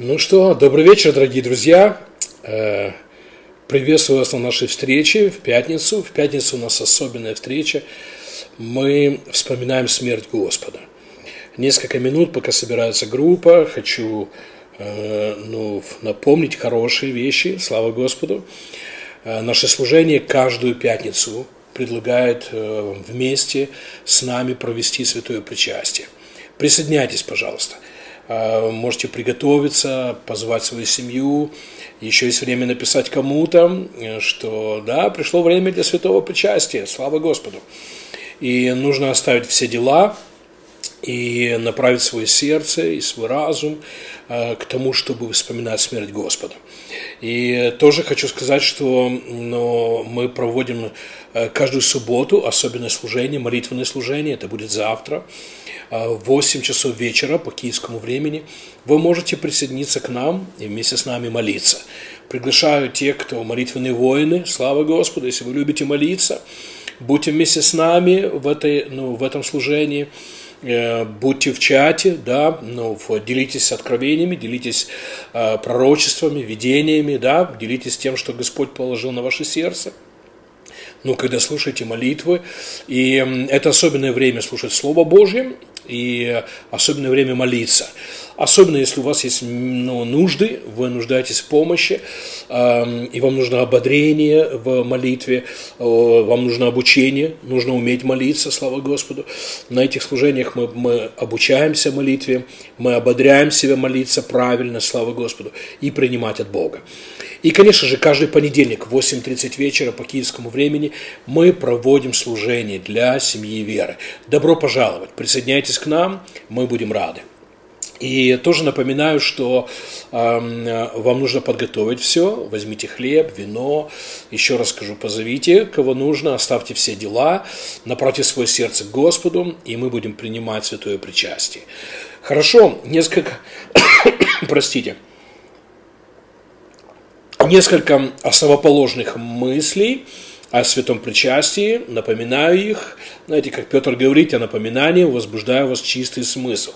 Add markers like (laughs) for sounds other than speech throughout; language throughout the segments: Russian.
Ну что, добрый вечер, дорогие друзья. Э, приветствую вас на нашей встрече в пятницу. В пятницу у нас особенная встреча. Мы вспоминаем смерть Господа. Несколько минут, пока собирается группа, хочу э, ну, напомнить хорошие вещи, слава Господу. Э, наше служение каждую пятницу предлагает вместе с нами провести святое причастие. Присоединяйтесь, пожалуйста. А, можете приготовиться, позвать свою семью. Еще есть время написать кому-то, э, что да, пришло время для святого причастия, слава Господу. И нужно оставить все дела и направить свое сердце и свой разум э, к тому, чтобы вспоминать смерть Господа. И тоже хочу сказать, что ну, мы проводим э, каждую субботу особенное служение, молитвенное служение, это будет завтра. А, в 8 часов вечера по киевскому времени, вы можете присоединиться к нам и вместе с нами молиться. Приглашаю тех, кто молитвенные воины, слава Господу, если вы любите молиться, будьте вместе с нами в, этой, ну, в этом служении, э, будьте в чате, да, ну, делитесь откровениями, делитесь э, пророчествами, видениями, да, делитесь тем, что Господь положил на ваше сердце ну, когда слушаете молитвы. И это особенное время слушать Слово Божье, и особенное время молиться. Особенно если у вас есть ну, нужды, вы нуждаетесь в помощи, э, и вам нужно ободрение в молитве, э, вам нужно обучение, нужно уметь молиться, слава Господу. На этих служениях мы, мы обучаемся молитве, мы ободряем себя молиться правильно, слава Господу, и принимать от Бога. И, конечно же, каждый понедельник в 8.30 вечера по киевскому времени мы проводим служение для семьи веры. Добро пожаловать, присоединяйтесь к нам, мы будем рады. И тоже напоминаю, что э, вам нужно подготовить все. Возьмите хлеб, вино. Еще раз скажу, позовите, кого нужно, оставьте все дела, направьте свое сердце к Господу, и мы будем принимать святое причастие. Хорошо, несколько, (coughs) простите, несколько основоположных мыслей о святом причастии, напоминаю их. Знаете, как Петр говорит, о напоминании возбуждаю вас чистый смысл.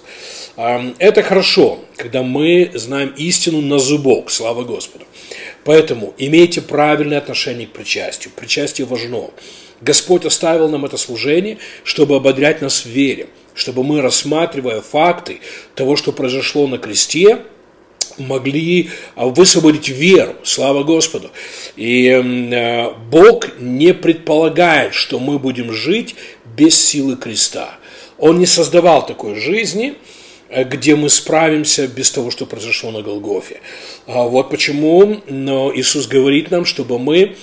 Это хорошо, когда мы знаем истину на зубок, слава Господу. Поэтому имейте правильное отношение к причастию. Причастие важно. Господь оставил нам это служение, чтобы ободрять нас в вере, чтобы мы, рассматривая факты того, что произошло на кресте, могли высвободить веру, слава Господу. И э, Бог не предполагает, что мы будем жить без силы креста. Он не создавал такой жизни, Э, где мы справимся без того, что произошло на Голгофе. А вот почему Иисус говорит нам, чтобы мы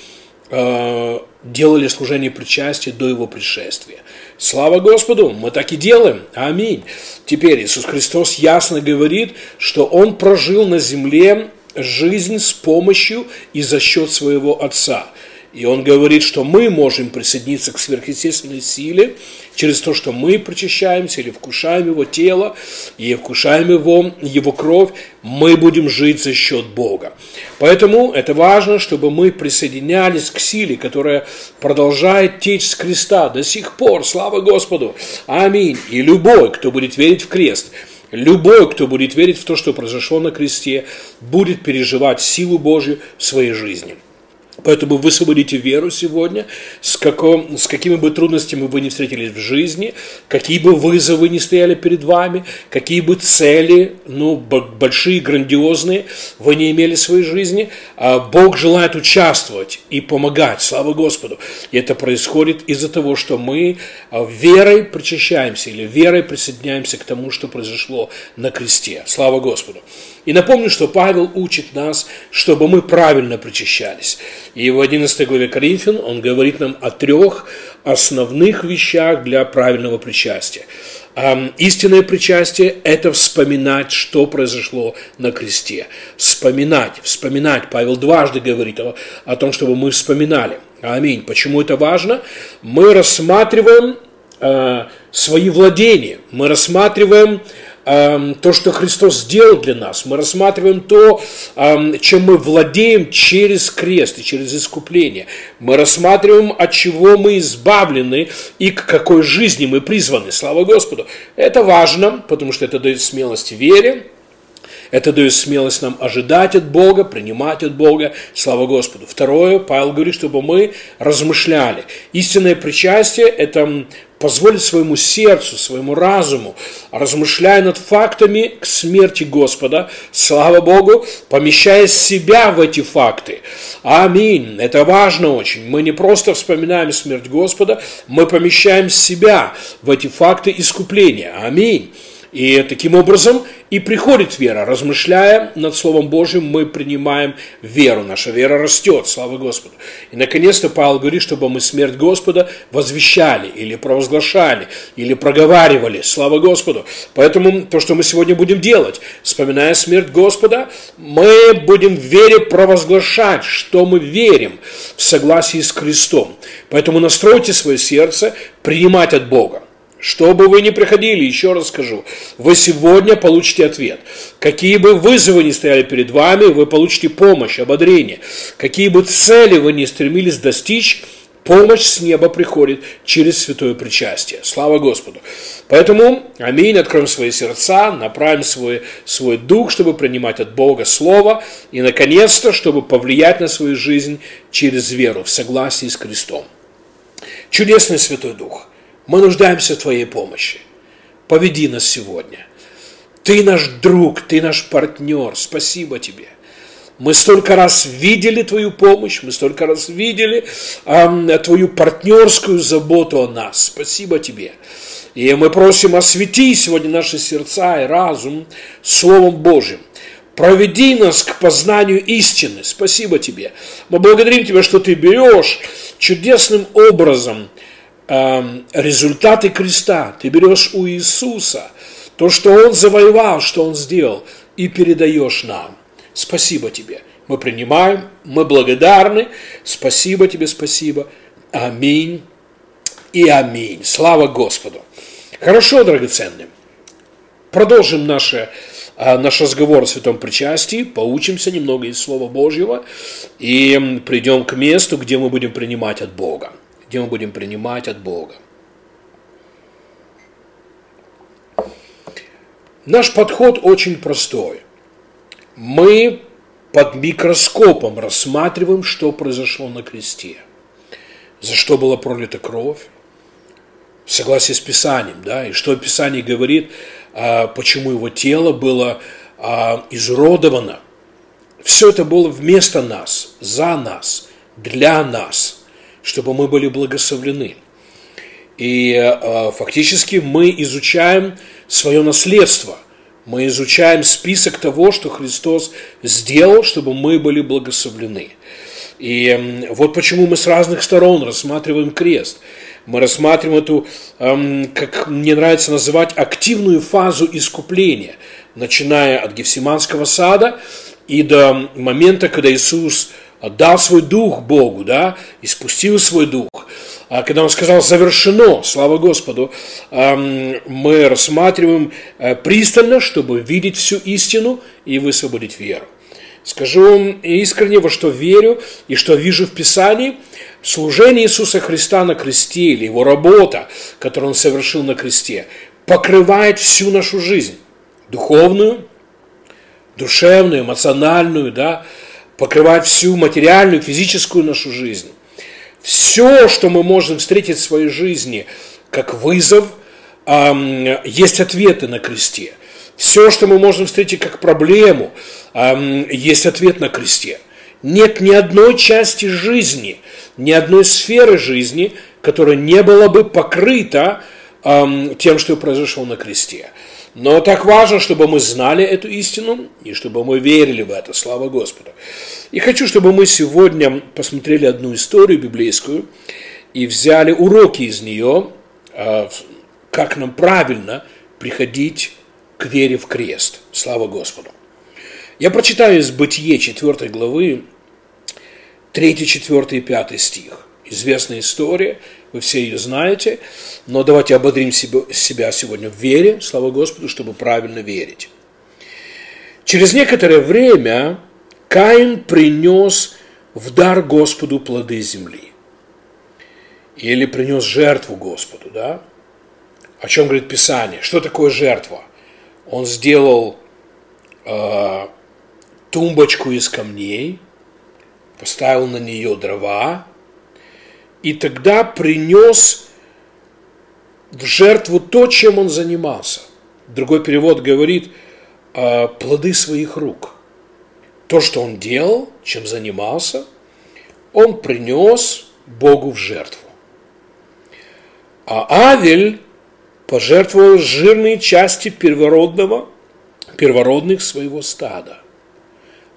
э, делали служение причастия до Его пришествия. Слава Господу, мы так и делаем. Аминь. Теперь Иисус Христос ясно говорит, что Он прожил на земле жизнь с помощью и за счет своего Отца. И он говорит, что мы можем присоединиться к сверхъестественной силе через то, что мы причащаемся или вкушаем его тело, и вкушаем его, его кровь, мы будем жить за счет Бога. Поэтому это важно, чтобы мы присоединялись к силе, которая продолжает течь с креста до сих пор. Слава Господу! Аминь! И любой, кто будет верить в крест, Любой, кто будет верить в то, что произошло на кресте, будет переживать силу Божью в своей жизни. Поэтому высвободите веру сегодня, с, каком, с какими бы трудностями вы не встретились в жизни, какие бы вызовы не стояли перед вами, какие бы цели, ну, большие, грандиозные, вы не имели в своей жизни, а Бог желает участвовать и помогать, слава Господу. И это происходит из-за того, что мы а, верой причащаемся или верой присоединяемся к тому, что произошло на кресте. Слава Господу. И напомню, что Павел учит нас, чтобы мы правильно причащались. И в 11 главе Коринфян он говорит нам о трех основных вещах для правильного причастия. Истинное причастие – это вспоминать, что произошло на кресте. Вспоминать, вспоминать. Павел дважды говорит о, о том, чтобы мы вспоминали. Аминь. Почему это важно? Мы рассматриваем э, свои владения, мы рассматриваем Эм, то, что Христос сделал для нас. Мы рассматриваем то, эм, чем мы владеем через крест и через искупление. Мы рассматриваем, от чего мы избавлены и к какой жизни мы призваны. Слава Господу. Это важно, потому что это дает смелость вере, Это дает смелость нам ожидать от Бога, принимать от Бога. Слава Господу. Второе, Павел говорит, чтобы мы размышляли. Истинное причастие – это позволить своему сердцу, своему разуму, размышляя над фактами к смерти Господа, слава Богу, помещая себя в эти факты. Аминь. Это важно очень. Мы не просто вспоминаем смерть Господа, мы помещаем себя в эти факты искупления. Аминь. И таким образом и приходит вера. Размышляя над Словом Божьим, мы принимаем веру. Наша вера растет, слава Господу. И, наконец-то, Павел говорит, чтобы мы смерть Господа возвещали, или провозглашали, или проговаривали, слава Господу. Поэтому то, что мы сегодня будем делать, вспоминая смерть Господа, мы будем в вере провозглашать, что мы верим в согласии с Христом. Поэтому настройте свое сердце принимать от Бога. Что бы вы ни приходили, еще раз скажу, вы сегодня получите ответ. Какие бы вызовы ни стояли перед вами, вы получите помощь, ободрение. Какие бы цели вы ни стремились достичь, помощь с неба приходит через святое причастие. Слава Господу. Поэтому, аминь, откроем свои сердца, направим свой, свой дух, чтобы принимать от Бога Слово, и, наконец-то, чтобы повлиять на свою жизнь через веру, в согласии с Христом. Чудесный Святой Дух – мы нуждаемся в Твоей помощи. Поведи нас сегодня. Ты наш друг, Ты наш партнер. Спасибо Тебе. Мы столько раз видели Твою помощь, мы столько раз видели э, Твою партнерскую заботу о нас. Спасибо Тебе. И мы просим, освети сегодня наши сердца и разум Словом Божьим. Проведи нас к познанию истины. Спасибо Тебе. Мы благодарим Тебя, что Ты берешь чудесным образом результаты креста. Ты берешь у Иисуса то, что Он завоевал, что Он сделал, и передаешь нам. Спасибо тебе. Мы принимаем, мы благодарны. Спасибо тебе, спасибо. Аминь и аминь. Слава Господу. Хорошо, драгоценные. Продолжим наше, э, наш разговор о святом причастии, поучимся немного из Слова Божьего и придем к месту, где мы будем принимать от Бога где мы будем принимать от Бога. Наш подход очень простой. Мы под микроскопом рассматриваем, что произошло на кресте, за что была пролита кровь, в согласии с Писанием, да, и что Писание говорит, а, почему его тело было а, изуродовано. Все это было вместо нас, за нас, для нас – чтобы мы были благословлены. И э, фактически мы изучаем свое наследство. Мы изучаем список того, что Христос сделал, чтобы мы были благословлены. И вот почему мы с разных сторон рассматриваем крест. Мы рассматриваем эту, как мне нравится называть, активную фазу искупления, начиная от Гефсиманского сада и до момента, когда Иисус отдал свой дух Богу, да, и спустил свой дух. А когда он сказал «завершено», слава Господу, мы рассматриваем э, пристально, чтобы видеть всю истину и высвободить веру. Скажу вам искренне, во что верю и что вижу в Писании, служение Иисуса Христа на кресте или его работа, которую он совершил на кресте, покрывает всю нашу жизнь, духовную, душевную, эмоциональную, да, покрывает всю материальную, физическую нашу жизнь. Все, что мы можем встретить в своей жизни как вызов, есть ответы на кресте. Все, что мы можем встретить как проблему, есть ответ на кресте. Нет ни одной части жизни, ни одной сферы жизни, которая не была бы покрыта тем, что произошло на кресте. Но так важно, чтобы мы знали эту истину и чтобы мы верили в это. Слава Господу. И хочу, чтобы мы сегодня посмотрели одну историю библейскую и взяли уроки из нее, а, как нам правильно приходить к вере в крест. Слава Господу. Я прочитаю из Бытие 4 главы 3, 4 и 5 стих. Известная история, вы все ее знаете, но давайте ободрим себя сегодня в вере, слава Господу, чтобы правильно верить. Через некоторое время Каин принес в дар Господу плоды земли. Или принес жертву Господу, да? О чем говорит Писание? Что такое жертва? Он сделал э, тумбочку из камней, поставил на нее дрова, и тогда принес в жертву то, чем он занимался. Другой перевод говорит э, плоды своих рук. То, что он делал, чем занимался, он принес Богу в жертву. А Авель пожертвовал жирные части первородного, первородных своего стада.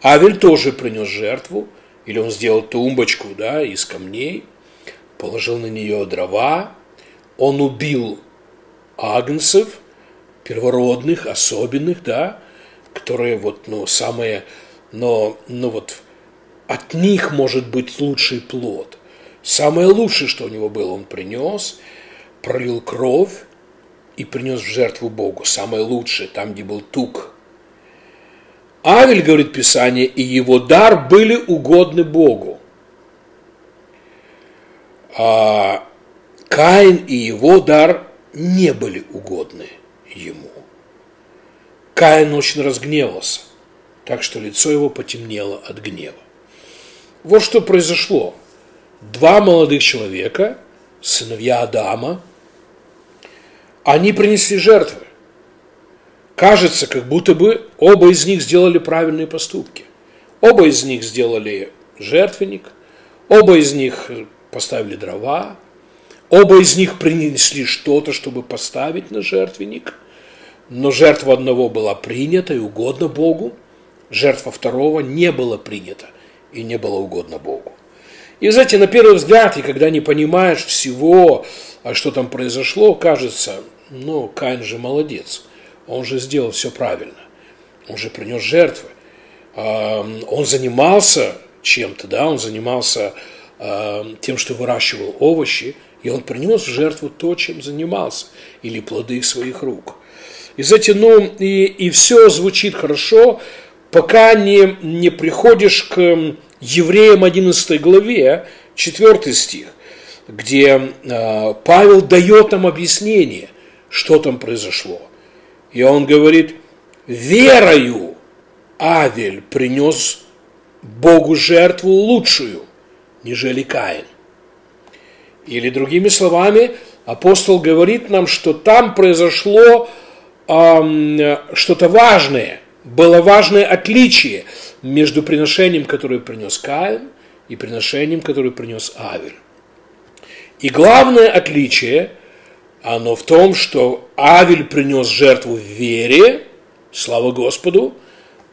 Авель тоже принес жертву, или он сделал тумбочку да, из камней, положил на нее дрова, он убил агнцев, первородных, особенных, да, которые вот, ну, самые, но, ну вот, от них может быть лучший плод. Самое лучшее, что у него было, он принес, пролил кровь и принес в жертву Богу. Самое лучшее, там, где был тук. Авель, говорит Писание, и его дар были угодны Богу. А Каин и его дар не были угодны ему. Каин очень разгневался, так что лицо его потемнело от гнева. Вот что произошло. Два молодых человека, сыновья Адама, они принесли жертвы. Кажется, как будто бы оба из них сделали правильные поступки. Оба из них сделали жертвенник, оба из них поставили дрова, оба из них принесли что-то, чтобы поставить на жертвенник, но жертва одного была принята и угодна Богу, жертва второго не была принята и не была угодна Богу. И, знаете, на первый взгляд, и когда не понимаешь всего, а что там произошло, кажется, ну, Каин же молодец, он же сделал все правильно, он же принес жертвы, он занимался чем-то, да, он занимался тем, что выращивал овощи, и он принес в жертву то, чем занимался, или плоды своих рук. И, знаете, ну, и, и все звучит хорошо, пока не, не приходишь к Евреям 11 главе, 4 стих, где э, Павел дает нам объяснение, что там произошло. И он говорит, верою Авель принес Богу жертву лучшую, нежели Каин. Или другими словами, апостол говорит нам, что там произошло э, что-то важное, было важное отличие – между приношением, которое принес Каин, и приношением, которое принес Авель. И главное отличие, оно в том, что Авель принес жертву в вере, слава Господу,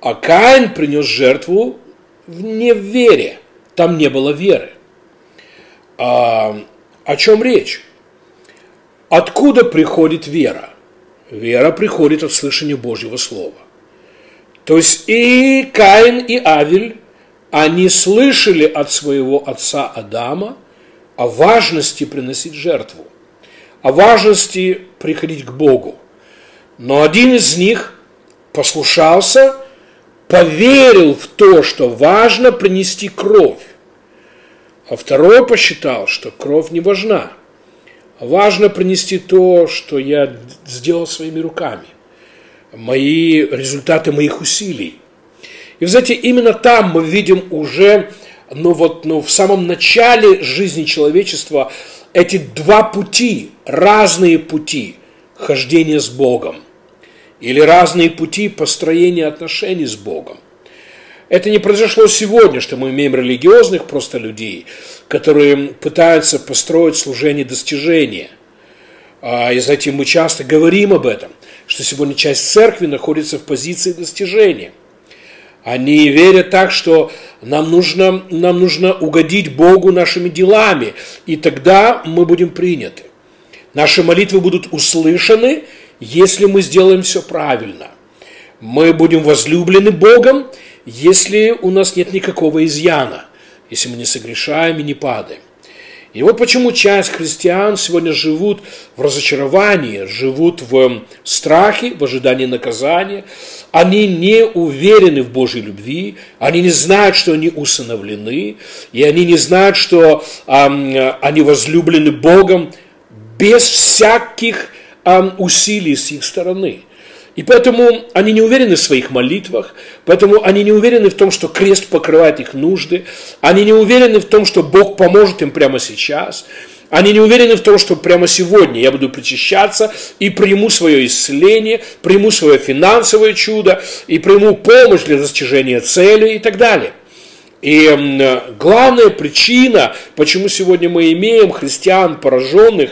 а Каин принес жертву не в вере, там не было веры. А, о чем речь? Откуда приходит вера? Вера приходит от слышания Божьего Слова. То есть и Каин, и Авель, они слышали от своего отца Адама о важности приносить жертву, о важности приходить к Богу. Но один из них послушался, поверил в то, что важно принести кровь, а второй посчитал, что кровь не важна. Важно принести то, что я сделал своими руками мои результаты моих усилий. И, знаете, именно там мы видим уже, ну вот, ну, в самом начале жизни человечества эти два пути, разные пути хождения с Богом или разные пути построения отношений с Богом. Это не произошло сегодня, что мы имеем религиозных просто людей, которые пытаются построить служение достижения. А, и знаете, мы часто говорим об этом что сегодня часть церкви находится в позиции достижения. Они верят так, что нам нужно, нам нужно угодить Богу нашими делами, и тогда мы будем приняты. Наши молитвы будут услышаны, если мы сделаем все правильно. Мы будем возлюблены Богом, если у нас нет никакого изъяна, если мы не согрешаем и не падаем. И вот почему часть христиан сегодня живут в разочаровании, живут в страхе, в ожидании наказания. Они не уверены в Божьей любви, они не знают, что они усыновлены, и они не знают, что э, они возлюблены Богом без всяких э, усилий с их стороны. И поэтому они не уверены в своих молитвах, поэтому они не уверены в том, что крест покрывает их нужды, они не уверены в том, что Бог поможет им прямо сейчас, они не уверены в том, что прямо сегодня я буду причащаться и приму свое исцеление, приму свое финансовое чудо и приму помощь для достижения цели и так далее. И главная причина, почему сегодня мы имеем христиан пораженных,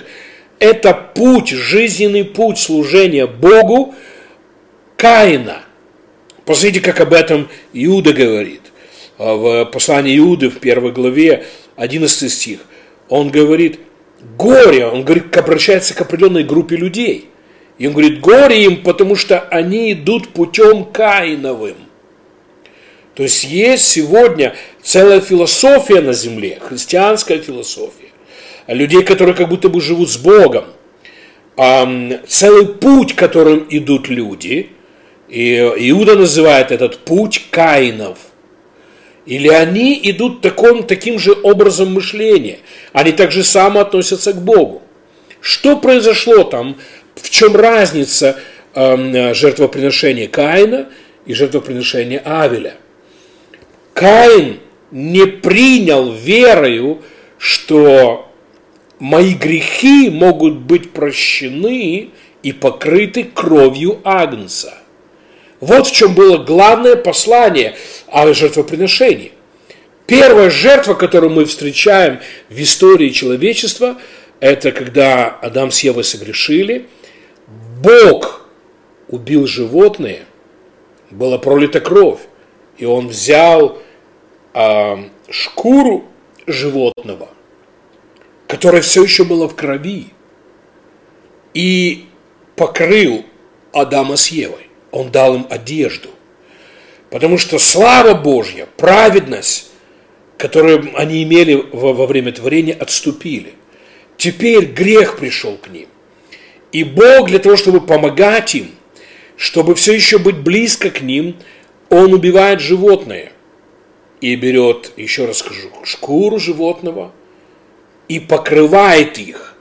это путь, жизненный путь служения Богу Каина. Посмотрите, как об этом Иуда говорит. В послании Иуды в первой главе, 11 стих, он говорит, горе, он говорит, обращается к определенной группе людей. И он говорит, горе им, потому что они идут путем Каиновым. То есть есть сегодня целая философия на земле, христианская философия, людей, которые как будто бы живут с Богом, целый путь, которым идут люди, и Иуда называет этот путь Каинов. Или они идут таким, таким же образом мышления, они также само относятся к Богу. Что произошло там, в чем разница жертвоприношения Каина и жертвоприношения Авеля – Каин не принял верою, что мои грехи могут быть прощены и покрыты кровью Агнца. Вот в чем было главное послание о жертвоприношении. Первая жертва, которую мы встречаем в истории человечества, это когда Адам с Евой согрешили, Бог убил животное, была пролита кровь, и он взял э, шкуру животного, которая все еще была в крови, и покрыл Адама с Евой. Он дал им одежду. Потому что слава Божья, праведность, которую они имели во, во время творения, отступили. Теперь грех пришел к ним. И Бог для того, чтобы помогать им, чтобы все еще быть близко к ним, Он убивает животное и берет, еще раз скажу, шкуру животного и покрывает их.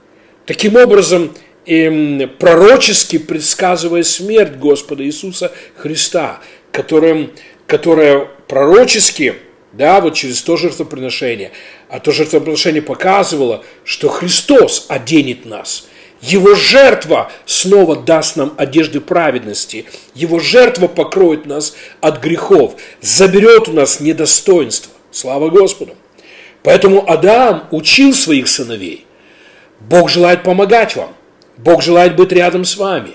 Таким образом, эм, пророчески предсказывая смерть Господа Иисуса Христа, которым, которая пророчески, да, вот через то жертвоприношение, а то жертвоприношение показывало, что Христос оденет нас – его жертва снова даст нам одежды праведности. Его жертва покроет нас от грехов, заберет у нас недостоинство. Слава Господу. Поэтому Адам учил своих сыновей. Бог желает помогать вам. Бог желает быть рядом с вами.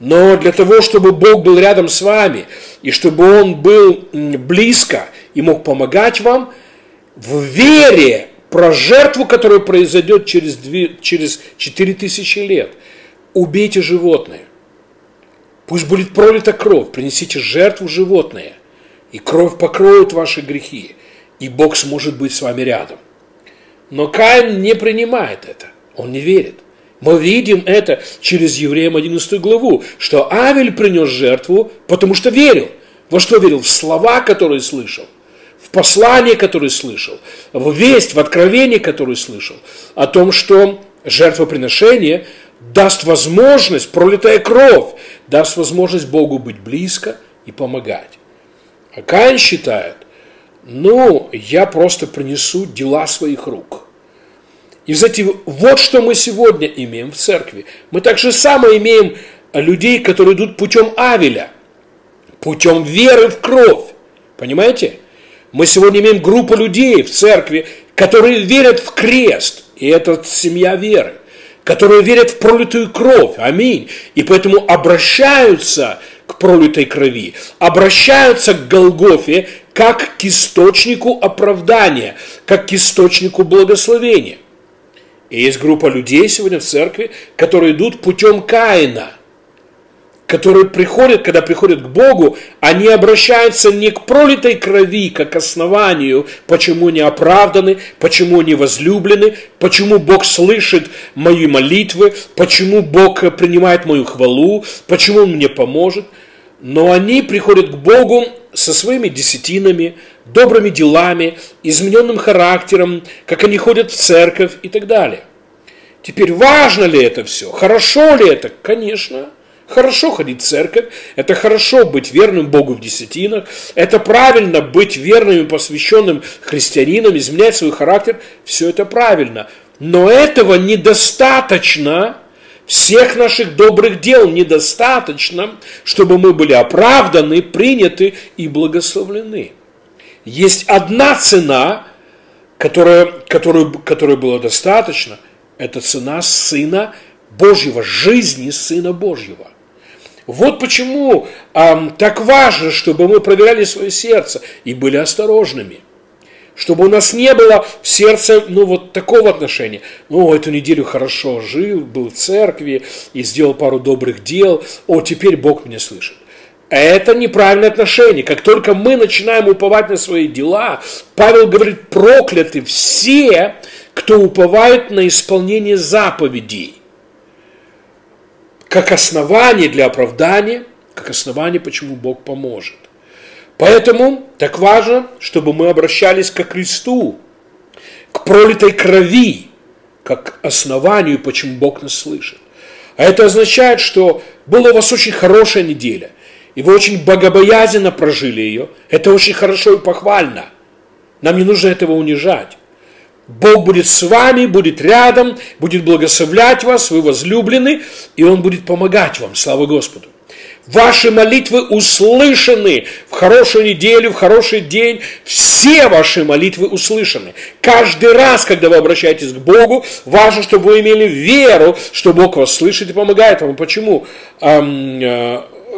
Но для того, чтобы Бог был рядом с вами, и чтобы Он был близко и мог помогать вам, в вере про жертву, которая произойдет через, две, через 4000 лет. Убейте животное. Пусть будет пролита кровь, принесите жертву животное, и кровь покроет ваши грехи, и Бог сможет быть с вами рядом. Но Каин не принимает это, он не верит. Мы видим это через Евреям 11 главу, что Авель принес жертву, потому что верил. Во что верил? В слова, которые слышал – в послании, которое слышал, в весть, в откровении, которое слышал, о том, что жертвоприношение даст возможность, пролитая кровь, даст возможность Богу быть близко и помогать. А Каин считает, ну, я просто принесу дела своих рук. И, знаете, вот что мы сегодня имеем в церкви. Мы так же самое имеем людей, которые идут путем Авеля, путем веры в кровь. Понимаете? Мы сегодня имеем группу людей в церкви, которые верят в крест, и это семья веры, которые верят в пролитую кровь, аминь, и поэтому обращаются к пролитой крови, обращаются к Голгофе как к источнику оправдания, как к источнику благословения. И есть группа людей сегодня в церкви, которые идут путем Каина – которые приходят, когда приходят к Богу, они обращаются не к пролитой крови, как основанию, почему они оправданы, почему они возлюблены, почему Бог слышит мои молитвы, почему Бог принимает мою хвалу, почему Он мне поможет. Но они приходят к Богу со своими десятинами, добрыми делами, измененным характером, как они ходят в церковь и так далее. Теперь важно ли это все? Хорошо ли это? Конечно. хорошо ходить в церковь, это хорошо быть верным Богу в десятинах, это правильно быть верным и посвященным христианином, изменять свой характер, все это правильно. Но этого недостаточно, всех наших добрых дел недостаточно, чтобы мы были оправданы, приняты и благословлены. Есть одна цена, которая, которую, которой было достаточно, это цена Сына Божьего, жизни Сына Божьего. Вот почему э, так важно, чтобы мы проверяли свое сердце и были осторожными. Чтобы у нас не было в сердце, ну, вот такого отношения. Ну, эту неделю хорошо жил, был в церкви и сделал пару добрых дел. О, теперь Бог меня слышит. Это неправильное отношение. Как только мы начинаем уповать на свои дела, Павел говорит, прокляты все, кто уповает на исполнение заповедей как основание для оправдания, как основание, почему Бог поможет. Поэтому так важно, чтобы мы обращались к Христу, к пролитой крови, как основанию, почему Бог нас слышит. А это означает, что была у вас очень хорошая неделя, и вы очень богобоязненно прожили ее. Это очень хорошо и похвально. Нам не нужно этого унижать. Бог будет с вами, будет рядом, будет благословлять вас, вы возлюблены, и Он будет помогать вам. Слава Господу. Ваши молитвы услышаны в хорошую неделю, в хороший день. Все ваши молитвы услышаны. Каждый раз, когда вы обращаетесь к Богу, важно, чтобы вы имели веру, что Бог вас слышит и помогает вам. Почему?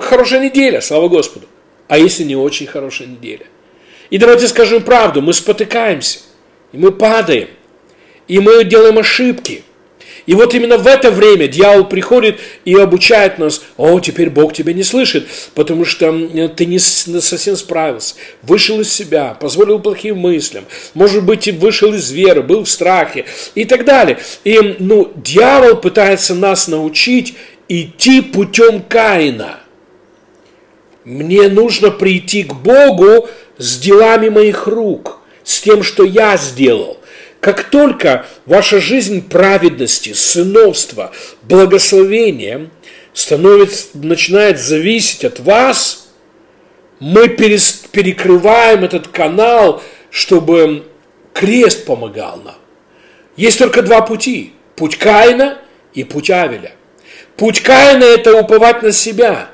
Хорошая неделя, слава Господу. А если не очень хорошая неделя? И давайте скажем правду, мы спотыкаемся – и мы падаем, и мы делаем ошибки. И вот именно в это время дьявол приходит и обучает нас, о, теперь Бог тебя не слышит, потому что ты не совсем справился, вышел из себя, позволил плохим мыслям, может быть, вышел из веры, был в страхе и так далее. И ну, дьявол пытается нас научить идти путем Каина. Мне нужно прийти к Богу с делами моих рук – с тем, что я сделал. Как только ваша жизнь праведности, сыновства, благословения становится, начинает зависеть от вас, мы перес, перекрываем этот канал, чтобы крест помогал нам. Есть только два пути. Путь Каина и путь Авеля. Путь Каина – это уповать на себя,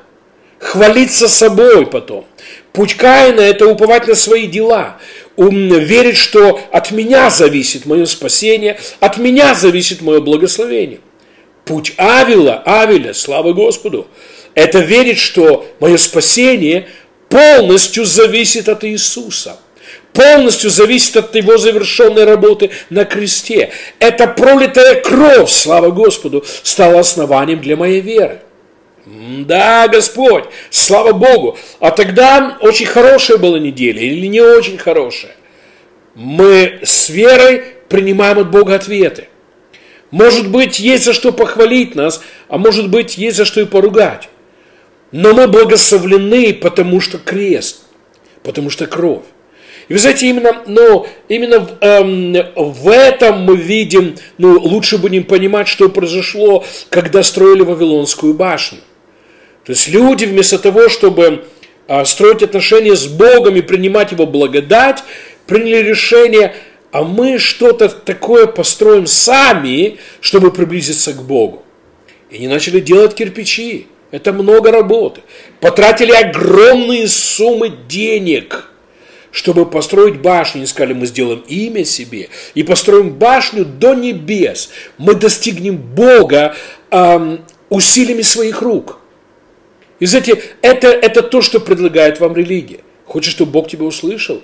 хвалиться собой потом. Путь Каина – это уповать на свои дела верить, что от меня зависит мое спасение, от меня зависит мое благословение. Путь Авила, Авеля, слава Господу, это верить, что мое спасение полностью зависит от Иисуса полностью зависит от его завершенной работы на кресте. Это пролитая кровь, слава Господу, стала основанием для моей веры. Да, Господь, слава Богу. А тогда очень хорошая была неделя или не очень хорошая. Мы с верой принимаем от Бога ответы. Может быть, есть за что похвалить нас, а может быть, есть за что и поругать. Но мы благословлены, потому что крест, потому что кровь. И вы знаете, именно, ну, именно эм, в этом мы видим, ну, лучше будем понимать, что произошло, когда строили Вавилонскую башню. То есть люди вместо того, чтобы а, строить отношения с Богом и принимать Его благодать, приняли решение, а мы что-то такое построим сами, чтобы приблизиться к Богу. И не начали делать кирпичи. Это много работы. Потратили огромные суммы денег, чтобы построить башню. И сказали, мы сделаем имя себе и построим башню до небес. Мы достигнем Бога эм, усилиями своих рук. И знаете, это, это то, что предлагает вам религия. Хочешь, чтобы Бог тебя услышал?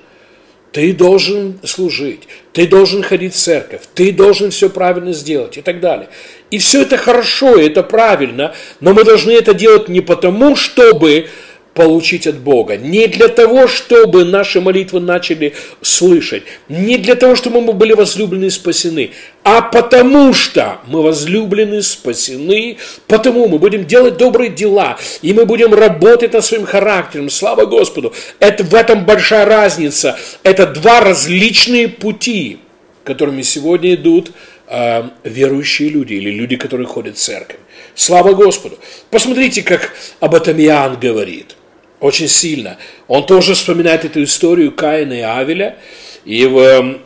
Ты должен служить, ты должен ходить в церковь, ты должен все правильно сделать и так далее. И все это хорошо, и это правильно, но мы должны это делать не потому, чтобы получить от Бога. Не для того, чтобы наши молитвы начали слышать. Не для того, чтобы мы были возлюблены и спасены. А потому что мы возлюблены, спасены, потому мы будем делать добрые дела, и мы будем работать над своим характером. Слава Господу! Это, в этом большая разница. Это два различные пути, которыми сегодня идут э, верующие люди или люди, которые ходят в церковь. Слава Господу. Посмотрите, как об этом Иоанн говорит. Очень сильно. Он тоже вспоминает эту историю Каина и Авеля. И в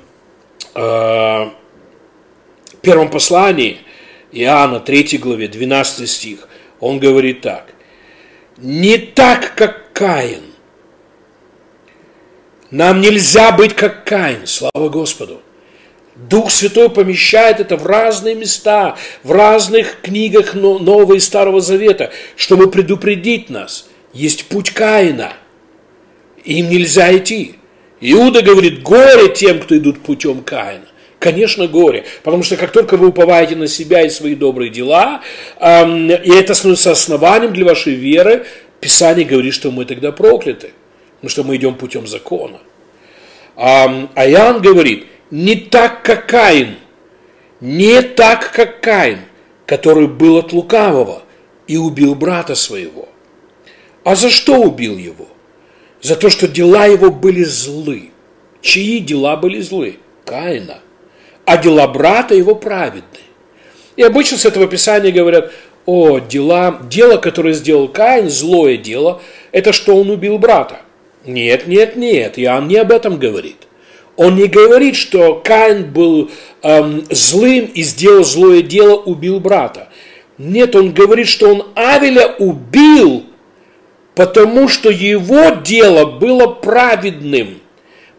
э, первом послании Иоанна, 3 главе, 12 стих, он говорит так. «Не так, как Каин, нам нельзя быть как Каин, слава Господу. Дух Святой помещает это в разные места, в разных книгах Нового и Старого Завета, чтобы предупредить нас. Есть путь Каина, им нельзя идти. Иуда говорит, горе тем, кто идут путем Каина. Конечно, горе, потому что как только вы уповаете на себя и свои добрые дела, эм, и это становится основанием для вашей веры, Писание говорит, что мы тогда прокляты. Ну что мы идем путем закона. А, а Иоанн говорит, не так, как Каин, не так, как Каин, который был от лукавого и убил брата своего. А за что убил его? За то, что дела его были злы. Чьи дела были злы? Каина. А дела брата его праведны. И обычно с этого писания говорят, о, дела, дело, которое сделал Каин, злое дело, это что он убил брата. Нет, нет, нет, Иоанн не об этом говорит. Он не говорит, что Каин был эм, злым и сделал злое дело, убил брата. Нет, он говорит, что он Авеля убил, потому что его дело было праведным,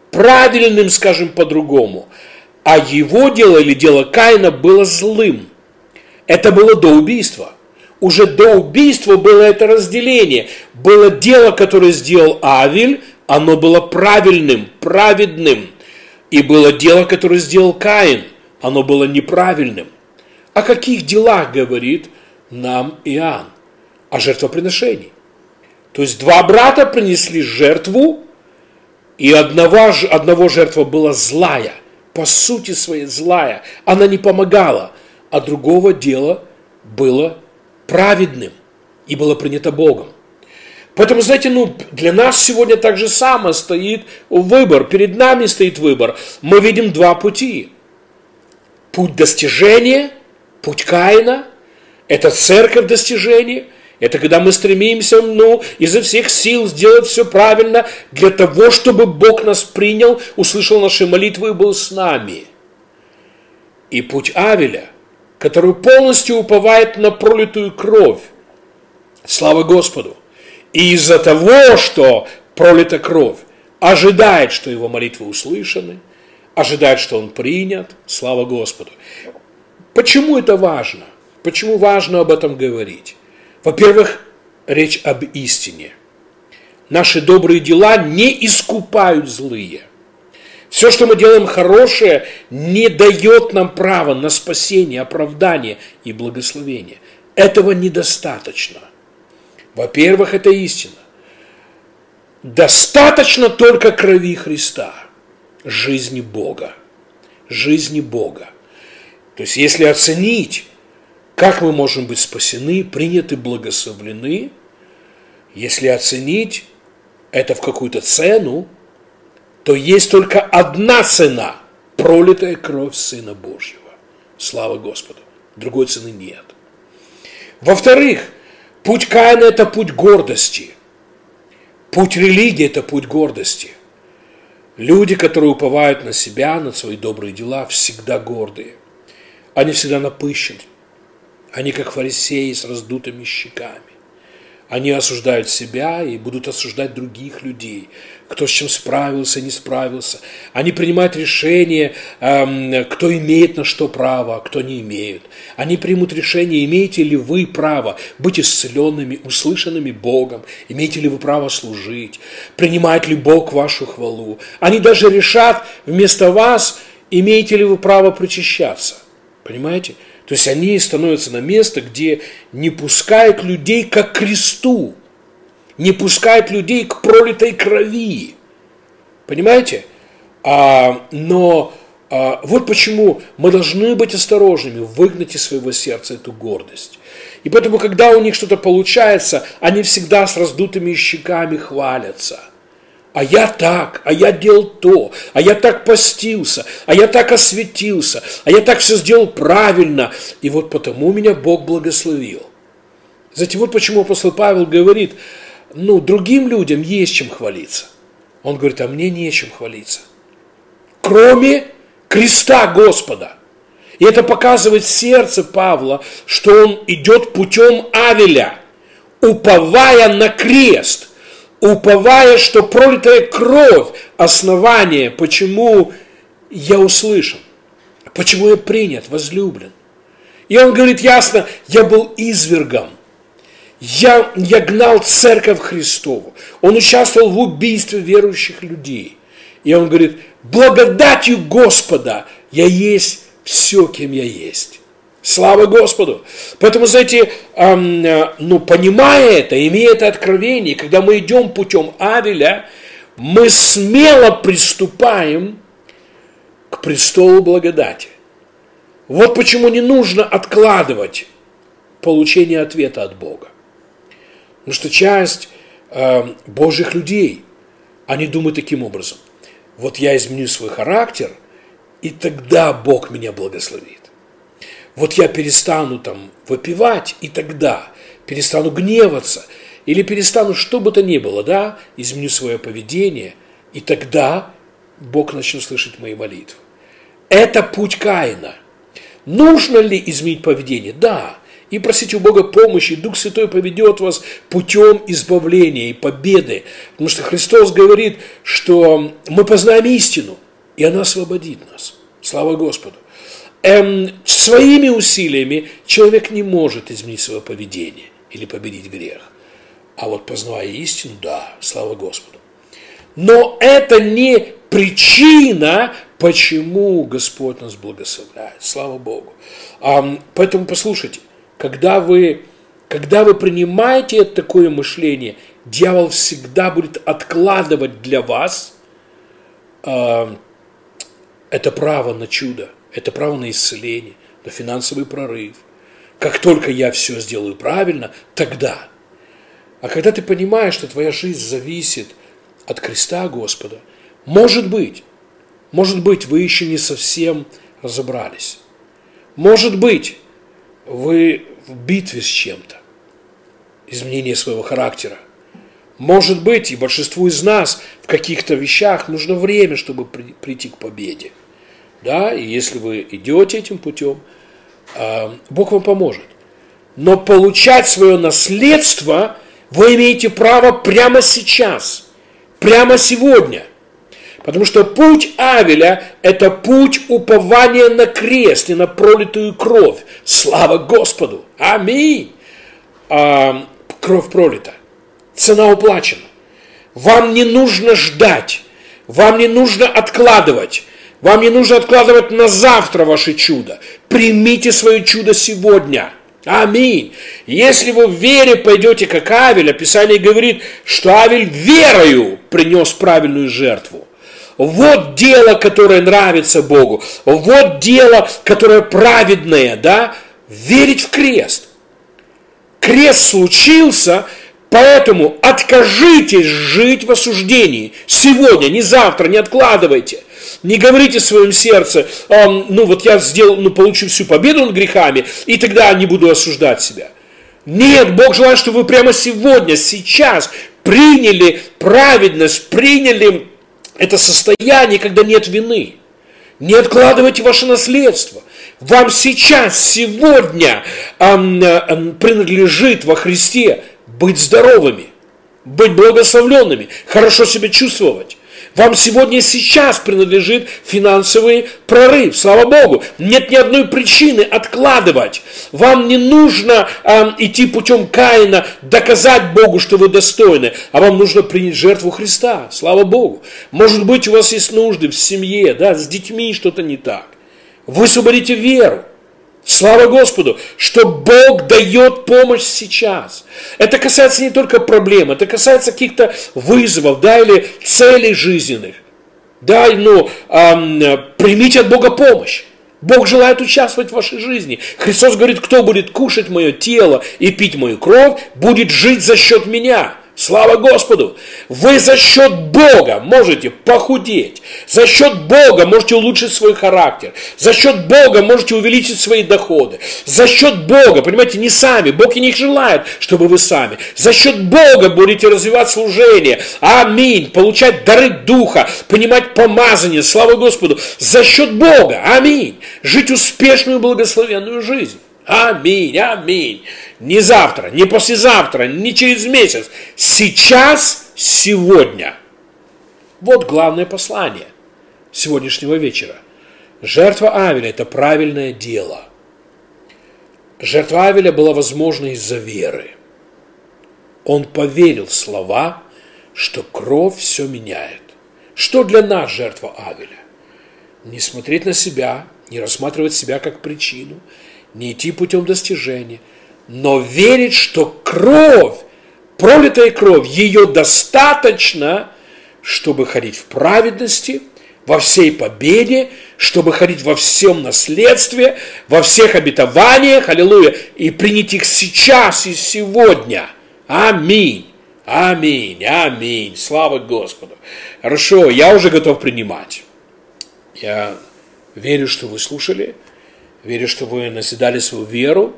правильным, скажем по-другому, а его дело или дело Каина было злым. Это было до убийства. Уже до убийства было это разделение. Было дело, которое сделал Авель, оно было правильным, праведным. И было дело, которое сделал Каин, оно было неправильным. О каких делах говорит нам Иоанн? О жертвоприношении. То есть два брата принесли жертву, и одного, одного жертва была злая, по сути своей злая, она не помогала, а другого дела было праведным и было принято Богом. Поэтому, знаете, ну, для нас сегодня так же само стоит выбор, перед нами стоит выбор. Мы видим два пути. Путь достижения, путь Каина, это церковь достижения, это когда мы стремимся, ну, изо всех сил сделать все правильно для того, чтобы Бог нас принял, услышал наши молитвы и был с нами. И путь Авеля, который полностью уповает на пролитую кровь. Слава Господу! И из-за того, что пролита кровь, ожидает, что его молитвы услышаны, ожидает, что он принят. Слава Господу. Почему это важно? Почему важно об этом говорить? Во-первых, речь об истине. Наши добрые дела не искупают злые. Все, что мы делаем хорошее, не дает нам права на спасение, оправдание и благословение. Этого недостаточно. Во-первых, это истина. Достаточно только крови Христа, жизни Бога. Жизни Бога. То есть, если оценить, как мы можем быть спасены, приняты, благословлены, если оценить это в какую-то цену, то есть только одна цена – пролитая кровь Сына Божьего. Слава Господу. Другой цены нет. Во-вторых, Путь Каина – это путь гордости. Путь религии – это путь гордости. Люди, которые уповают на себя, на свои добрые дела, всегда гордые. Они всегда напыщены. Они как фарисеи с раздутыми щеками. Они осуждают себя и будут осуждать других людей, кто с чем справился, не справился. Они принимают решение, эм, кто имеет на что право, а кто не имеет. Они примут решение, имеете ли вы право быть исцеленными, услышанными Богом, имеете ли вы право служить, принимает ли Бог вашу хвалу. Они даже решат вместо вас, имеете ли вы право причащаться. Понимаете? То есть они становятся на место, где не пускают людей к кресту, не пускают людей к пролитой крови. Понимаете? А, но а, вот почему мы должны быть осторожными, выгнать из своего сердца эту гордость. И поэтому, когда у них что-то получается, они всегда с раздутыми щеками хвалятся. А я так, а я делал то, а я так постился, а я так осветился, а я так все сделал правильно. И вот потому меня Бог благословил. Знаете, вот почему апостол Павел говорит, ну, другим людям есть чем хвалиться. Он говорит, а мне нечем хвалиться. Кроме креста Господа. И это показывает сердце Павла, что он идет путем Авеля, уповая на крест – уповая, что пролитая кровь – основание, почему я услышан, почему я принят, возлюблен. И он говорит ясно, я был извергом, я, я гнал церковь Христову, он участвовал в убийстве верующих людей. И он говорит, благодатью Господа я есть все, кем я есть. Слава Господу! Поэтому, знаете, ну, понимая это, имея это откровение, когда мы идем путем Авеля, мы смело приступаем к престолу благодати. Вот почему не нужно откладывать получение ответа от Бога. Потому что часть э, Божьих людей, они думают таким образом. Вот я изменю свой характер, и тогда Бог меня благословит вот я перестану там выпивать, и тогда перестану гневаться, или перестану что бы то ни было, да, изменю свое поведение, и тогда Бог начнет слышать мои молитвы. Это путь Каина. Нужно ли изменить поведение? Да. И просите у Бога помощи, Дух Святой поведет вас путем избавления и победы. Потому что Христос говорит, что мы познаем истину, и она освободит нас. Слава Господу эм, своими усилиями человек не может изменить свое поведение или победить грех. А вот познавая истину, да, слава Господу. Но это не причина, почему Господь нас благословляет. Слава Богу. А, поэтому послушайте, когда вы, когда вы принимаете такое мышление, дьявол всегда будет откладывать для вас э, это право на чудо – это право на исцеление, на финансовый прорыв. Как только я все сделаю правильно, тогда. А когда ты понимаешь, что твоя жизнь зависит от креста Господа, может быть, может быть, вы еще не совсем разобрались. Может быть, вы в битве с чем-то, изменение своего характера. Может быть, и большинству из нас в каких-то вещах нужно время, чтобы прийти к победе да, и если вы идете этим путем, а, Бог вам поможет. Но получать свое наследство вы имеете право прямо сейчас, прямо сегодня. Потому что путь Авеля – это путь упования на крест и на пролитую кровь. Слава Господу! Аминь! А, кровь пролита. Цена уплачена. Вам не нужно ждать. Вам не нужно откладывать. Вам не нужно откладывать на завтра ваше чудо. Примите свое чудо сегодня. Аминь. Если вы в вере пойдете как Авель, а Писание говорит, что Авель верою принес правильную жертву. Вот дело, которое нравится Богу. Вот дело, которое праведное, да? Верить в крест. Крест случился, поэтому откажитесь жить в осуждении. Сегодня, не завтра, не откладывайте – не говорите в своем сердце, ну вот я сделал, ну получу всю победу над грехами, и тогда не буду осуждать себя. Нет, Бог желает, чтобы вы прямо сегодня, сейчас приняли праведность, приняли это состояние, когда нет вины. Не откладывайте ваше наследство. Вам сейчас, сегодня эм, эм, принадлежит во Христе быть здоровыми, быть благословленными, хорошо себя чувствовать. Вам сегодня и сейчас принадлежит финансовый прорыв. Слава Богу. Нет ни одной причины откладывать. Вам не нужно э, идти путем Каина, доказать Богу, что вы достойны, а вам нужно принять жертву Христа. Слава Богу. Может быть, у вас есть нужды в семье, да, с детьми что-то не так. Высвободите веру. Слава Господу, что Бог дает помощь сейчас. Это касается не только проблем, это касается каких-то вызовов, да, или целей жизненных. Да, ну, эм, примите от Бога помощь. Бог желает участвовать в вашей жизни. Христос говорит, кто будет кушать мое тело и пить мою кровь, будет жить за счет меня. Слава Господу! Вы за счет Бога можете похудеть. За счет Бога можете улучшить свой характер. За счет Бога можете увеличить свои доходы. За счет Бога, понимаете, не сами. Бог и не желает, чтобы вы сами. За счет Бога будете развивать служение. Аминь. Получать дары Духа. Понимать помазание. Слава Господу. За счет Бога. Аминь. Жить успешную благословенную жизнь. Аминь, аминь. Не завтра, не послезавтра, не через месяц. Сейчас, сегодня. Вот главное послание сегодняшнего вечера. Жертва Авеля – это правильное дело. Жертва Авеля была возможна из-за веры. Он поверил в слова, что кровь все меняет. Что для нас жертва Авеля? Не смотреть на себя, не рассматривать себя как причину – не идти путем достижения, но верить, что кровь, пролитая кровь, ее достаточно, чтобы ходить в праведности, во всей победе, чтобы ходить во всем наследстве, во всех обетованиях, аллилуйя, и принять их сейчас и сегодня. Аминь. Аминь, аминь, слава Господу. Хорошо, я уже готов принимать. Я верю, что вы слушали. Верю, что вы наседали свою веру.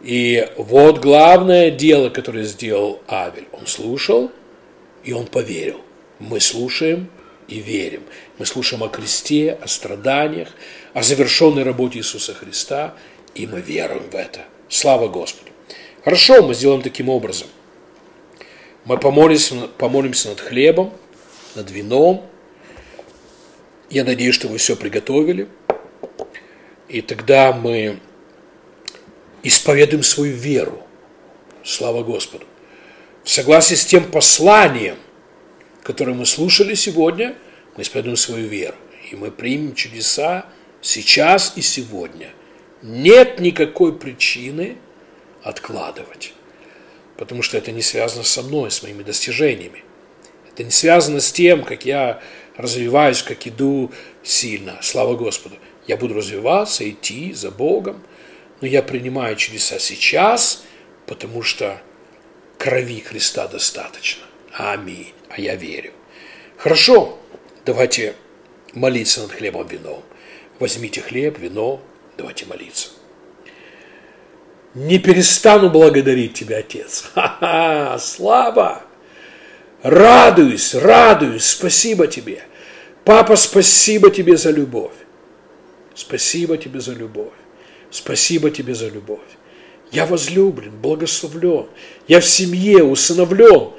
И вот главное дело, которое сделал Авель. Он слушал, и он поверил. Мы слушаем и верим. Мы слушаем о кресте, о страданиях, о завершенной работе Иисуса Христа, и мы веруем в это. Слава Господу. Хорошо, мы сделаем таким образом. Мы помолимся, помолимся над хлебом, над вином. Я надеюсь, что вы все приготовили. И тогда мы исповедуем свою веру. Слава Господу. В согласии с тем посланием, которое мы слушали сегодня, мы исповедуем свою веру. И мы примем чудеса сейчас и сегодня. Нет никакой причины откладывать. Потому что это не связано со мной, с моими достижениями. Это не связано с тем, как я развиваюсь, как иду сильно. Слава Господу. Я буду развиваться, идти за Богом, но я принимаю чудеса сейчас, потому что крови Христа достаточно. Аминь. А я верю. Хорошо, давайте молиться над хлебом и вином. Возьмите хлеб, вино, давайте молиться. Не перестану благодарить Тебя, Отец. (laughs) Ха-ха, слава! Радуюсь, радуюсь, спасибо Тебе. Папа, спасибо Тебе за любовь. Спасибо тебе за любовь. Спасибо тебе за любовь. Я возлюблен, благословлен. Я в семье, усыновлен.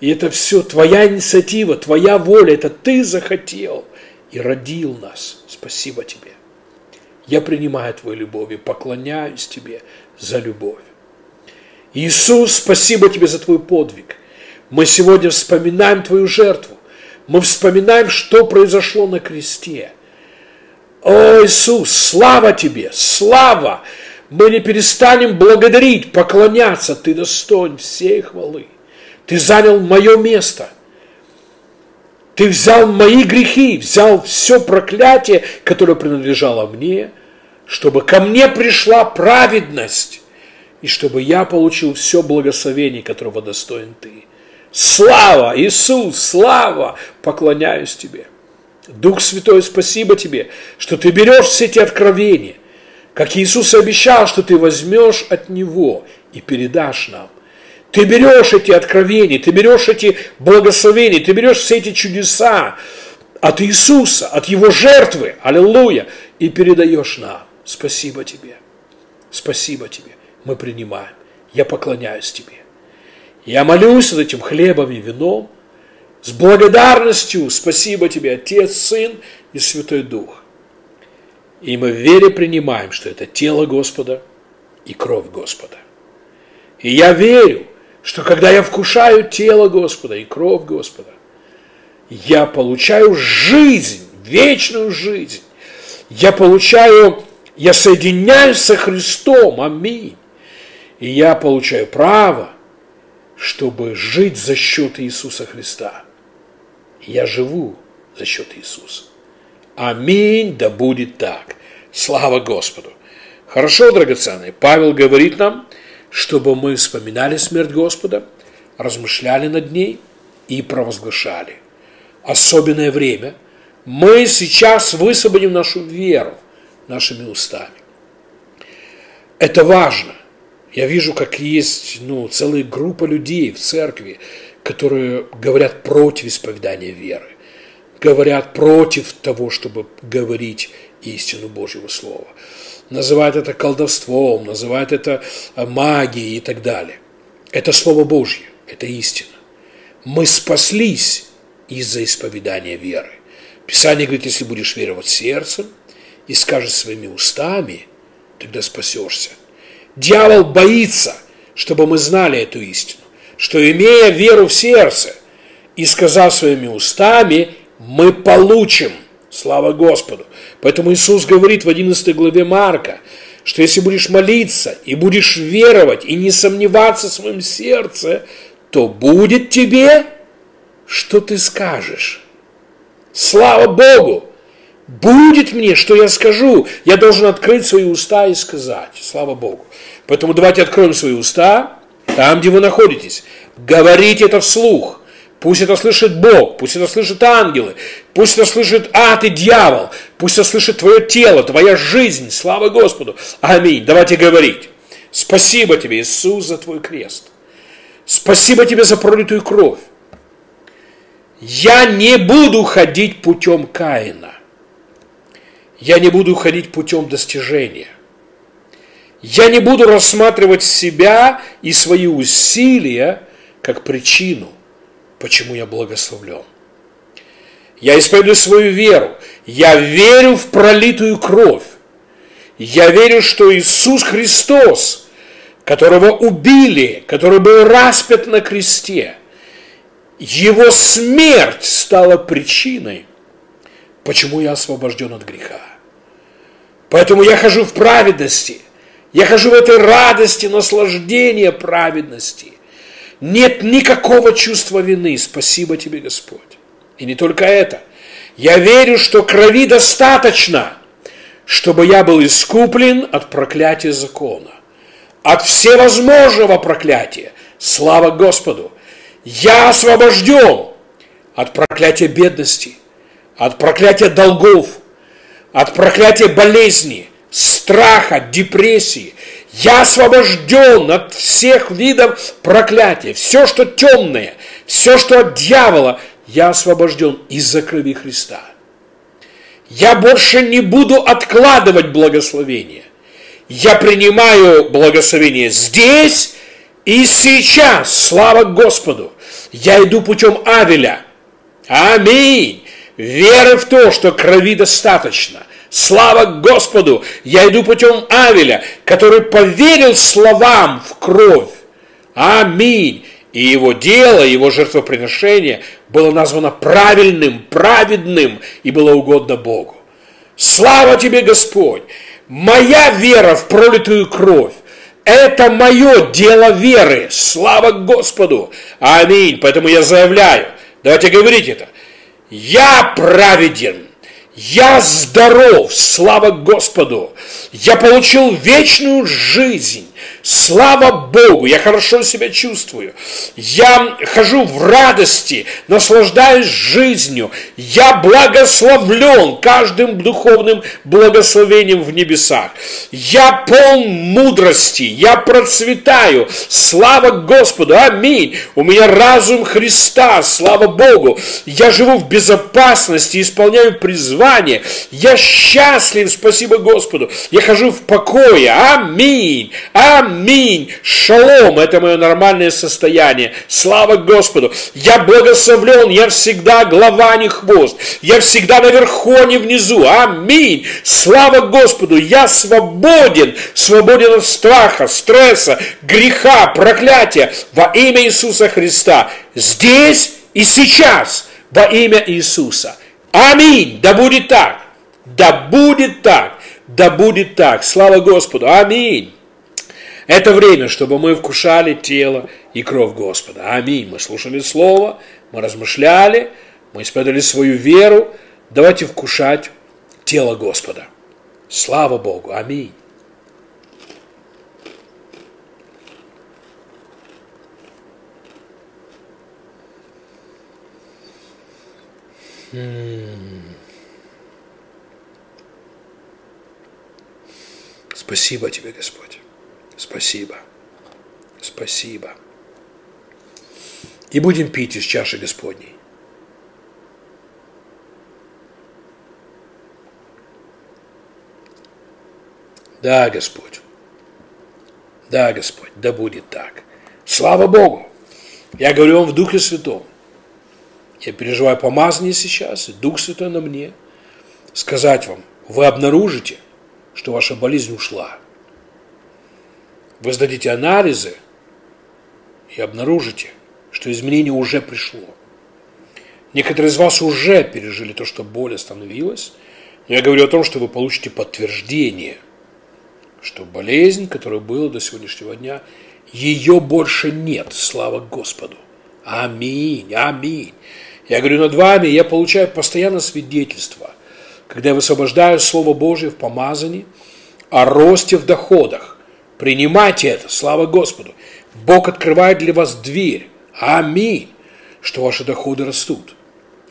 И это все твоя инициатива, твоя воля. Это ты захотел и родил нас. Спасибо тебе. Я принимаю твою любовь и поклоняюсь тебе за любовь. Иисус, спасибо тебе за твой подвиг. Мы сегодня вспоминаем твою жертву. Мы вспоминаем, что произошло на кресте. О, Иисус, слава Тебе, слава! Мы не перестанем благодарить, поклоняться. Ты достоин всей хвалы. Ты занял мое место. Ты взял мои грехи, взял все проклятие, которое принадлежало мне, чтобы ко мне пришла праведность, и чтобы я получил все благословение, которого достоин Ты. Слава, Иисус, слава, поклоняюсь Тебе. Дух Святой, спасибо тебе, что ты берешь все эти откровения, как Иисус обещал, что ты возьмешь от Него и передашь нам. Ты берешь эти откровения, ты берешь эти благословения, ты берешь все эти чудеса от Иисуса, от Его жертвы, аллилуйя, и передаешь нам. Спасибо тебе, спасибо тебе, мы принимаем, я поклоняюсь тебе. Я молюсь над этим хлебом и вином, с благодарностью спасибо тебе, Отец, Сын и Святой Дух. И мы в вере принимаем, что это тело Господа и кровь Господа. И я верю, что когда я вкушаю тело Господа и кровь Господа, я получаю жизнь, вечную жизнь. Я получаю, я соединяюсь со Христом, аминь. И я получаю право, чтобы жить за счет Иисуса Христа. Я живу за счет Иисуса. Аминь, да будет так. Слава Господу. Хорошо, драгоценные. Павел говорит нам, чтобы мы вспоминали смерть Господа, размышляли над ней и провозглашали. Особенное время мы сейчас высвободим нашу веру нашими устами. Это важно. Я вижу, как есть ну, целая группа людей в церкви, которые говорят против исповедания веры, говорят против того, чтобы говорить истину Божьего Слова. Называют это колдовством, называют это магией и так далее. Это Слово Божье, это истина. Мы спаслись из-за исповедания веры. Писание говорит, если будешь веровать сердцем и скажешь своими устами, тогда спасешься. Дьявол боится, чтобы мы знали эту истину, что имея веру в сердце и сказав своими устами, мы получим. Слава Господу. Поэтому Иисус говорит в 11 главе Марка, что если будешь молиться и будешь веровать и не сомневаться в своем сердце, то будет тебе, что ты скажешь. Слава Богу! Будет мне, что я скажу. Я должен открыть свои уста и сказать. Слава Богу. Поэтому давайте откроем свои уста, там, где вы находитесь. Говорите это вслух. Пусть это слышит Бог, пусть это слышат ангелы, пусть это слышит ад и дьявол, пусть это слышит твое тело, твоя жизнь. Слава Господу. Аминь. Давайте говорить. Спасибо тебе, Иисус, за твой крест. Спасибо тебе за пролитую кровь. Я не буду ходить путем Каина. Я не буду ходить путем достижения. Я не буду рассматривать себя и свои усилия как причину, почему я благословлен. Я исповедую свою веру. Я верю в пролитую кровь. Я верю, что Иисус Христос, которого убили, который был распят на кресте, его смерть стала причиной, почему я освобожден от греха. Поэтому я хожу в праведности. Я хожу в этой радости, наслаждения праведности. Нет никакого чувства вины. Спасибо тебе, Господь. И не только это. Я верю, что крови достаточно, чтобы я был искуплен от проклятия закона. От всевозможного проклятия. Слава Господу. Я освобожден от проклятия бедности, от проклятия долгов, от проклятия болезни, страха, депрессии. Я освобожден от всех видов проклятия. Все, что темное, все, что от дьявола, я освобожден из-за крови Христа. Я больше не буду откладывать благословение. Я принимаю благословение здесь и сейчас. Слава Господу. Я иду путем Авеля. Аминь веры в то, что крови достаточно. Слава Господу! Я иду путем Авеля, который поверил словам в кровь. Аминь. И его дело, его жертвоприношение было названо правильным, праведным и было угодно Богу. Слава тебе, Господь! Моя вера в пролитую кровь это мое дело веры. Слава Господу. Аминь. Поэтому я заявляю. Давайте говорить это. Я праведен, я здоров, слава Господу, я получил вечную жизнь, Слава Богу, я хорошо себя чувствую. Я хожу в радости, наслаждаюсь жизнью. Я благословлен каждым духовным благословением в небесах. Я полн мудрости, я процветаю. Слава Господу, аминь. У меня разум Христа, слава Богу. Я живу в безопасности, исполняю призвание. Я счастлив, спасибо Господу. Я хожу в покое, аминь, аминь. Аминь. Шалом. Это мое нормальное состояние. Слава Господу. Я благословлен. Я всегда глава, не хвост. Я всегда наверху, а не внизу. Аминь. Слава Господу. Я свободен. Свободен от страха, стресса, греха, проклятия. Во имя Иисуса Христа. Здесь и сейчас. Во имя Иисуса. Аминь. Да будет так. Да будет так. Да будет так. Слава Господу. Аминь. Это время, чтобы мы вкушали тело и кровь Господа. Аминь. Мы слушали Слово, мы размышляли, мы исповедовали свою веру. Давайте вкушать тело Господа. Слава Богу. Аминь. Спасибо тебе, Господь. Спасибо. Спасибо. И будем пить из чаши Господней. Да, Господь. Да, Господь, да будет так. Слава Богу. Я говорю вам в Духе Святом. Я переживаю помазание сейчас, и Дух Святой на мне. Сказать вам, вы обнаружите, что ваша болезнь ушла. Вы сдадите анализы и обнаружите, что изменение уже пришло. Некоторые из вас уже пережили то, что боль остановилась. Но я говорю о том, что вы получите подтверждение, что болезнь, которая была до сегодняшнего дня, ее больше нет. Слава Господу. Аминь, аминь. Я говорю над вами, я получаю постоянно свидетельство, когда я высвобождаю Слово Божие в помазании о росте в доходах. Принимайте это, слава Господу. Бог открывает для вас дверь. Аминь. Что ваши доходы растут.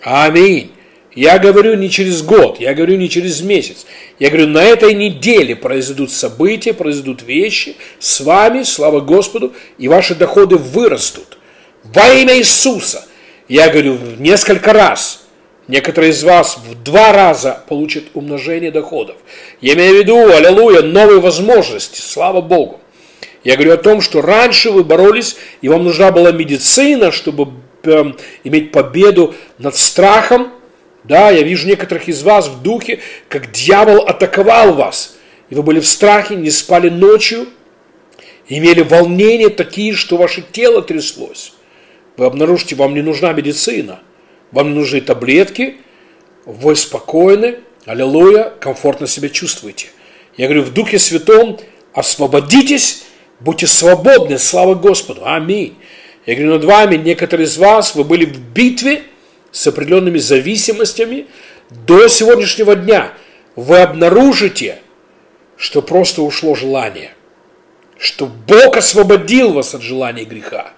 Аминь. Я говорю не через год, я говорю не через месяц. Я говорю, на этой неделе произойдут события, произойдут вещи с вами, слава Господу, и ваши доходы вырастут. Во имя Иисуса. Я говорю несколько раз. Некоторые из вас в два раза получат умножение доходов. Я имею в виду, аллилуйя, новые возможности, слава Богу. Я говорю о том, что раньше вы боролись, и вам нужна была медицина, чтобы э, иметь победу над страхом, да, я вижу некоторых из вас в духе, как дьявол атаковал вас. И вы были в страхе, не спали ночью, имели волнения такие, что ваше тело тряслось. Вы обнаружите, вам не нужна медицина, вам не нужны таблетки, вы спокойны, аллилуйя, комфортно себя чувствуете. Я говорю, в Духе Святом освободитесь, будьте свободны, слава Господу, аминь. Я говорю, над вами некоторые из вас, вы были в битве, с определенными зависимостями до сегодняшнего дня, вы обнаружите, что просто ушло желание, что Бог освободил вас от желания греха.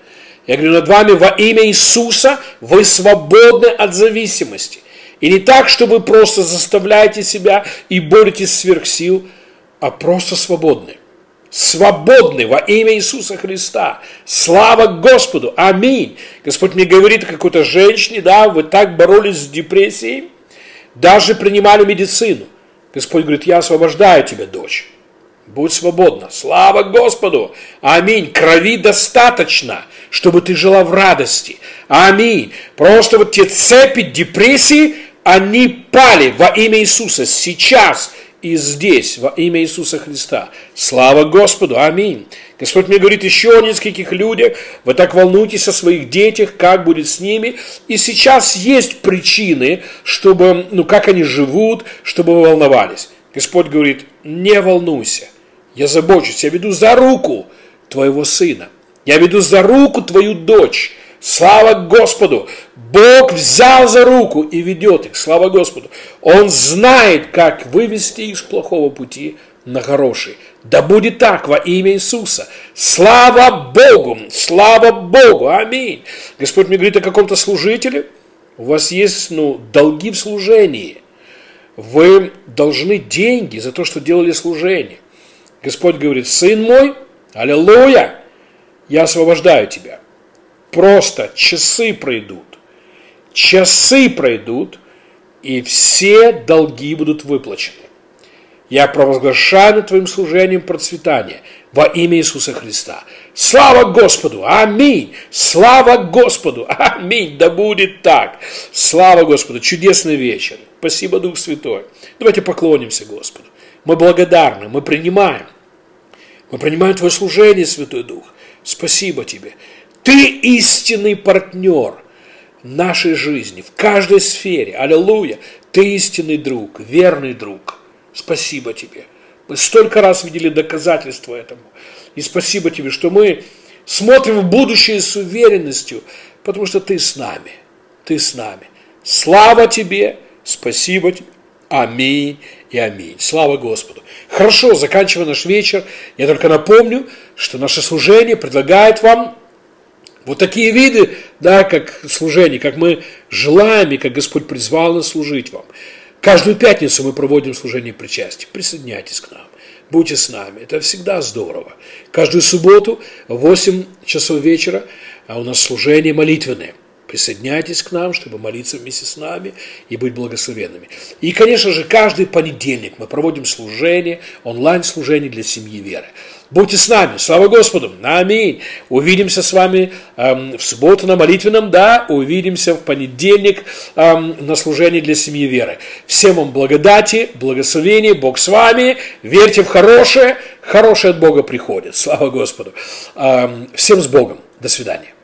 Я говорю над вами во имя Иисуса, вы свободны от зависимости. И не так, что вы просто заставляете себя и боретесь сверх сил, а просто свободны свободны во имя Иисуса Христа. Слава Господу! Аминь! Господь мне говорит какой-то женщине, да, вы так боролись с депрессией, даже принимали медицину. Господь говорит, я освобождаю тебя, дочь. Будь свободна. Слава Господу! Аминь. Крови достаточно, чтобы ты жила в радости. Аминь. Просто вот те цепи депрессии, они пали во имя Иисуса. Сейчас и здесь, во имя Иисуса Христа. Слава Господу, аминь. Господь мне говорит еще о нескольких людях, вы так волнуетесь о своих детях, как будет с ними. И сейчас есть причины, чтобы, ну, как они живут, чтобы вы волновались. Господь говорит, не волнуйся, я забочусь, я веду за руку твоего сына, я веду за руку твою дочь. Слава Господу! Бог взял за руку и ведет их, слава Господу. Он знает, как вывести их с плохого пути на хороший. Да будет так во имя Иисуса. Слава Богу! Слава Богу! Аминь. Господь мне говорит о каком-то служителе. У вас есть ну, долги в служении. Вы должны деньги за то, что делали служение. Господь говорит, сын мой, аллилуйя, я освобождаю тебя. Просто часы пройдут часы пройдут, и все долги будут выплачены. Я провозглашаю над твоим служением процветание во имя Иисуса Христа. Слава Господу! Аминь! Слава Господу! (laughs) Аминь! Да будет так! Слава Господу! Чудесный вечер! Спасибо, Дух Святой! Давайте поклонимся Господу. Мы благодарны, мы принимаем. Мы принимаем Твое служение, Святой Дух. Спасибо Тебе. Ты истинный партнер – нашей жизни, в каждой сфере. Аллилуйя! Ты истинный друг, верный друг. Спасибо тебе. Мы столько раз видели доказательства этому. И спасибо тебе, что мы смотрим в будущее с уверенностью, потому что ты с нами. Ты с нами. Слава тебе, спасибо тебе. Аминь и аминь. Слава Господу. Хорошо, заканчивая наш вечер, я только напомню, что наше служение предлагает вам Вот такие виды, да, как служение, как мы желаем и как Господь призвал нас служить вам. Каждую пятницу мы проводим служение причастия. Присоединяйтесь к нам. Будьте с нами. Это всегда здорово. Каждую субботу в 8 часов вечера а у нас служение молитвенное. Присоединяйтесь к нам, чтобы молиться вместе с нами и быть благословенными. И, конечно же, каждый понедельник мы проводим служение, онлайн-служение для семьи веры. Будьте с нами. Слава Господу. Аминь. Увидимся с вами эм, в субботу на молитвенном, да, увидимся в понедельник эм, на служении для семьи веры. Всем вам благодати, благословения, Бог с вами. Верьте в хорошее, хорошее от Бога приходит. Слава Господу. Эм, всем с Богом. До свидания.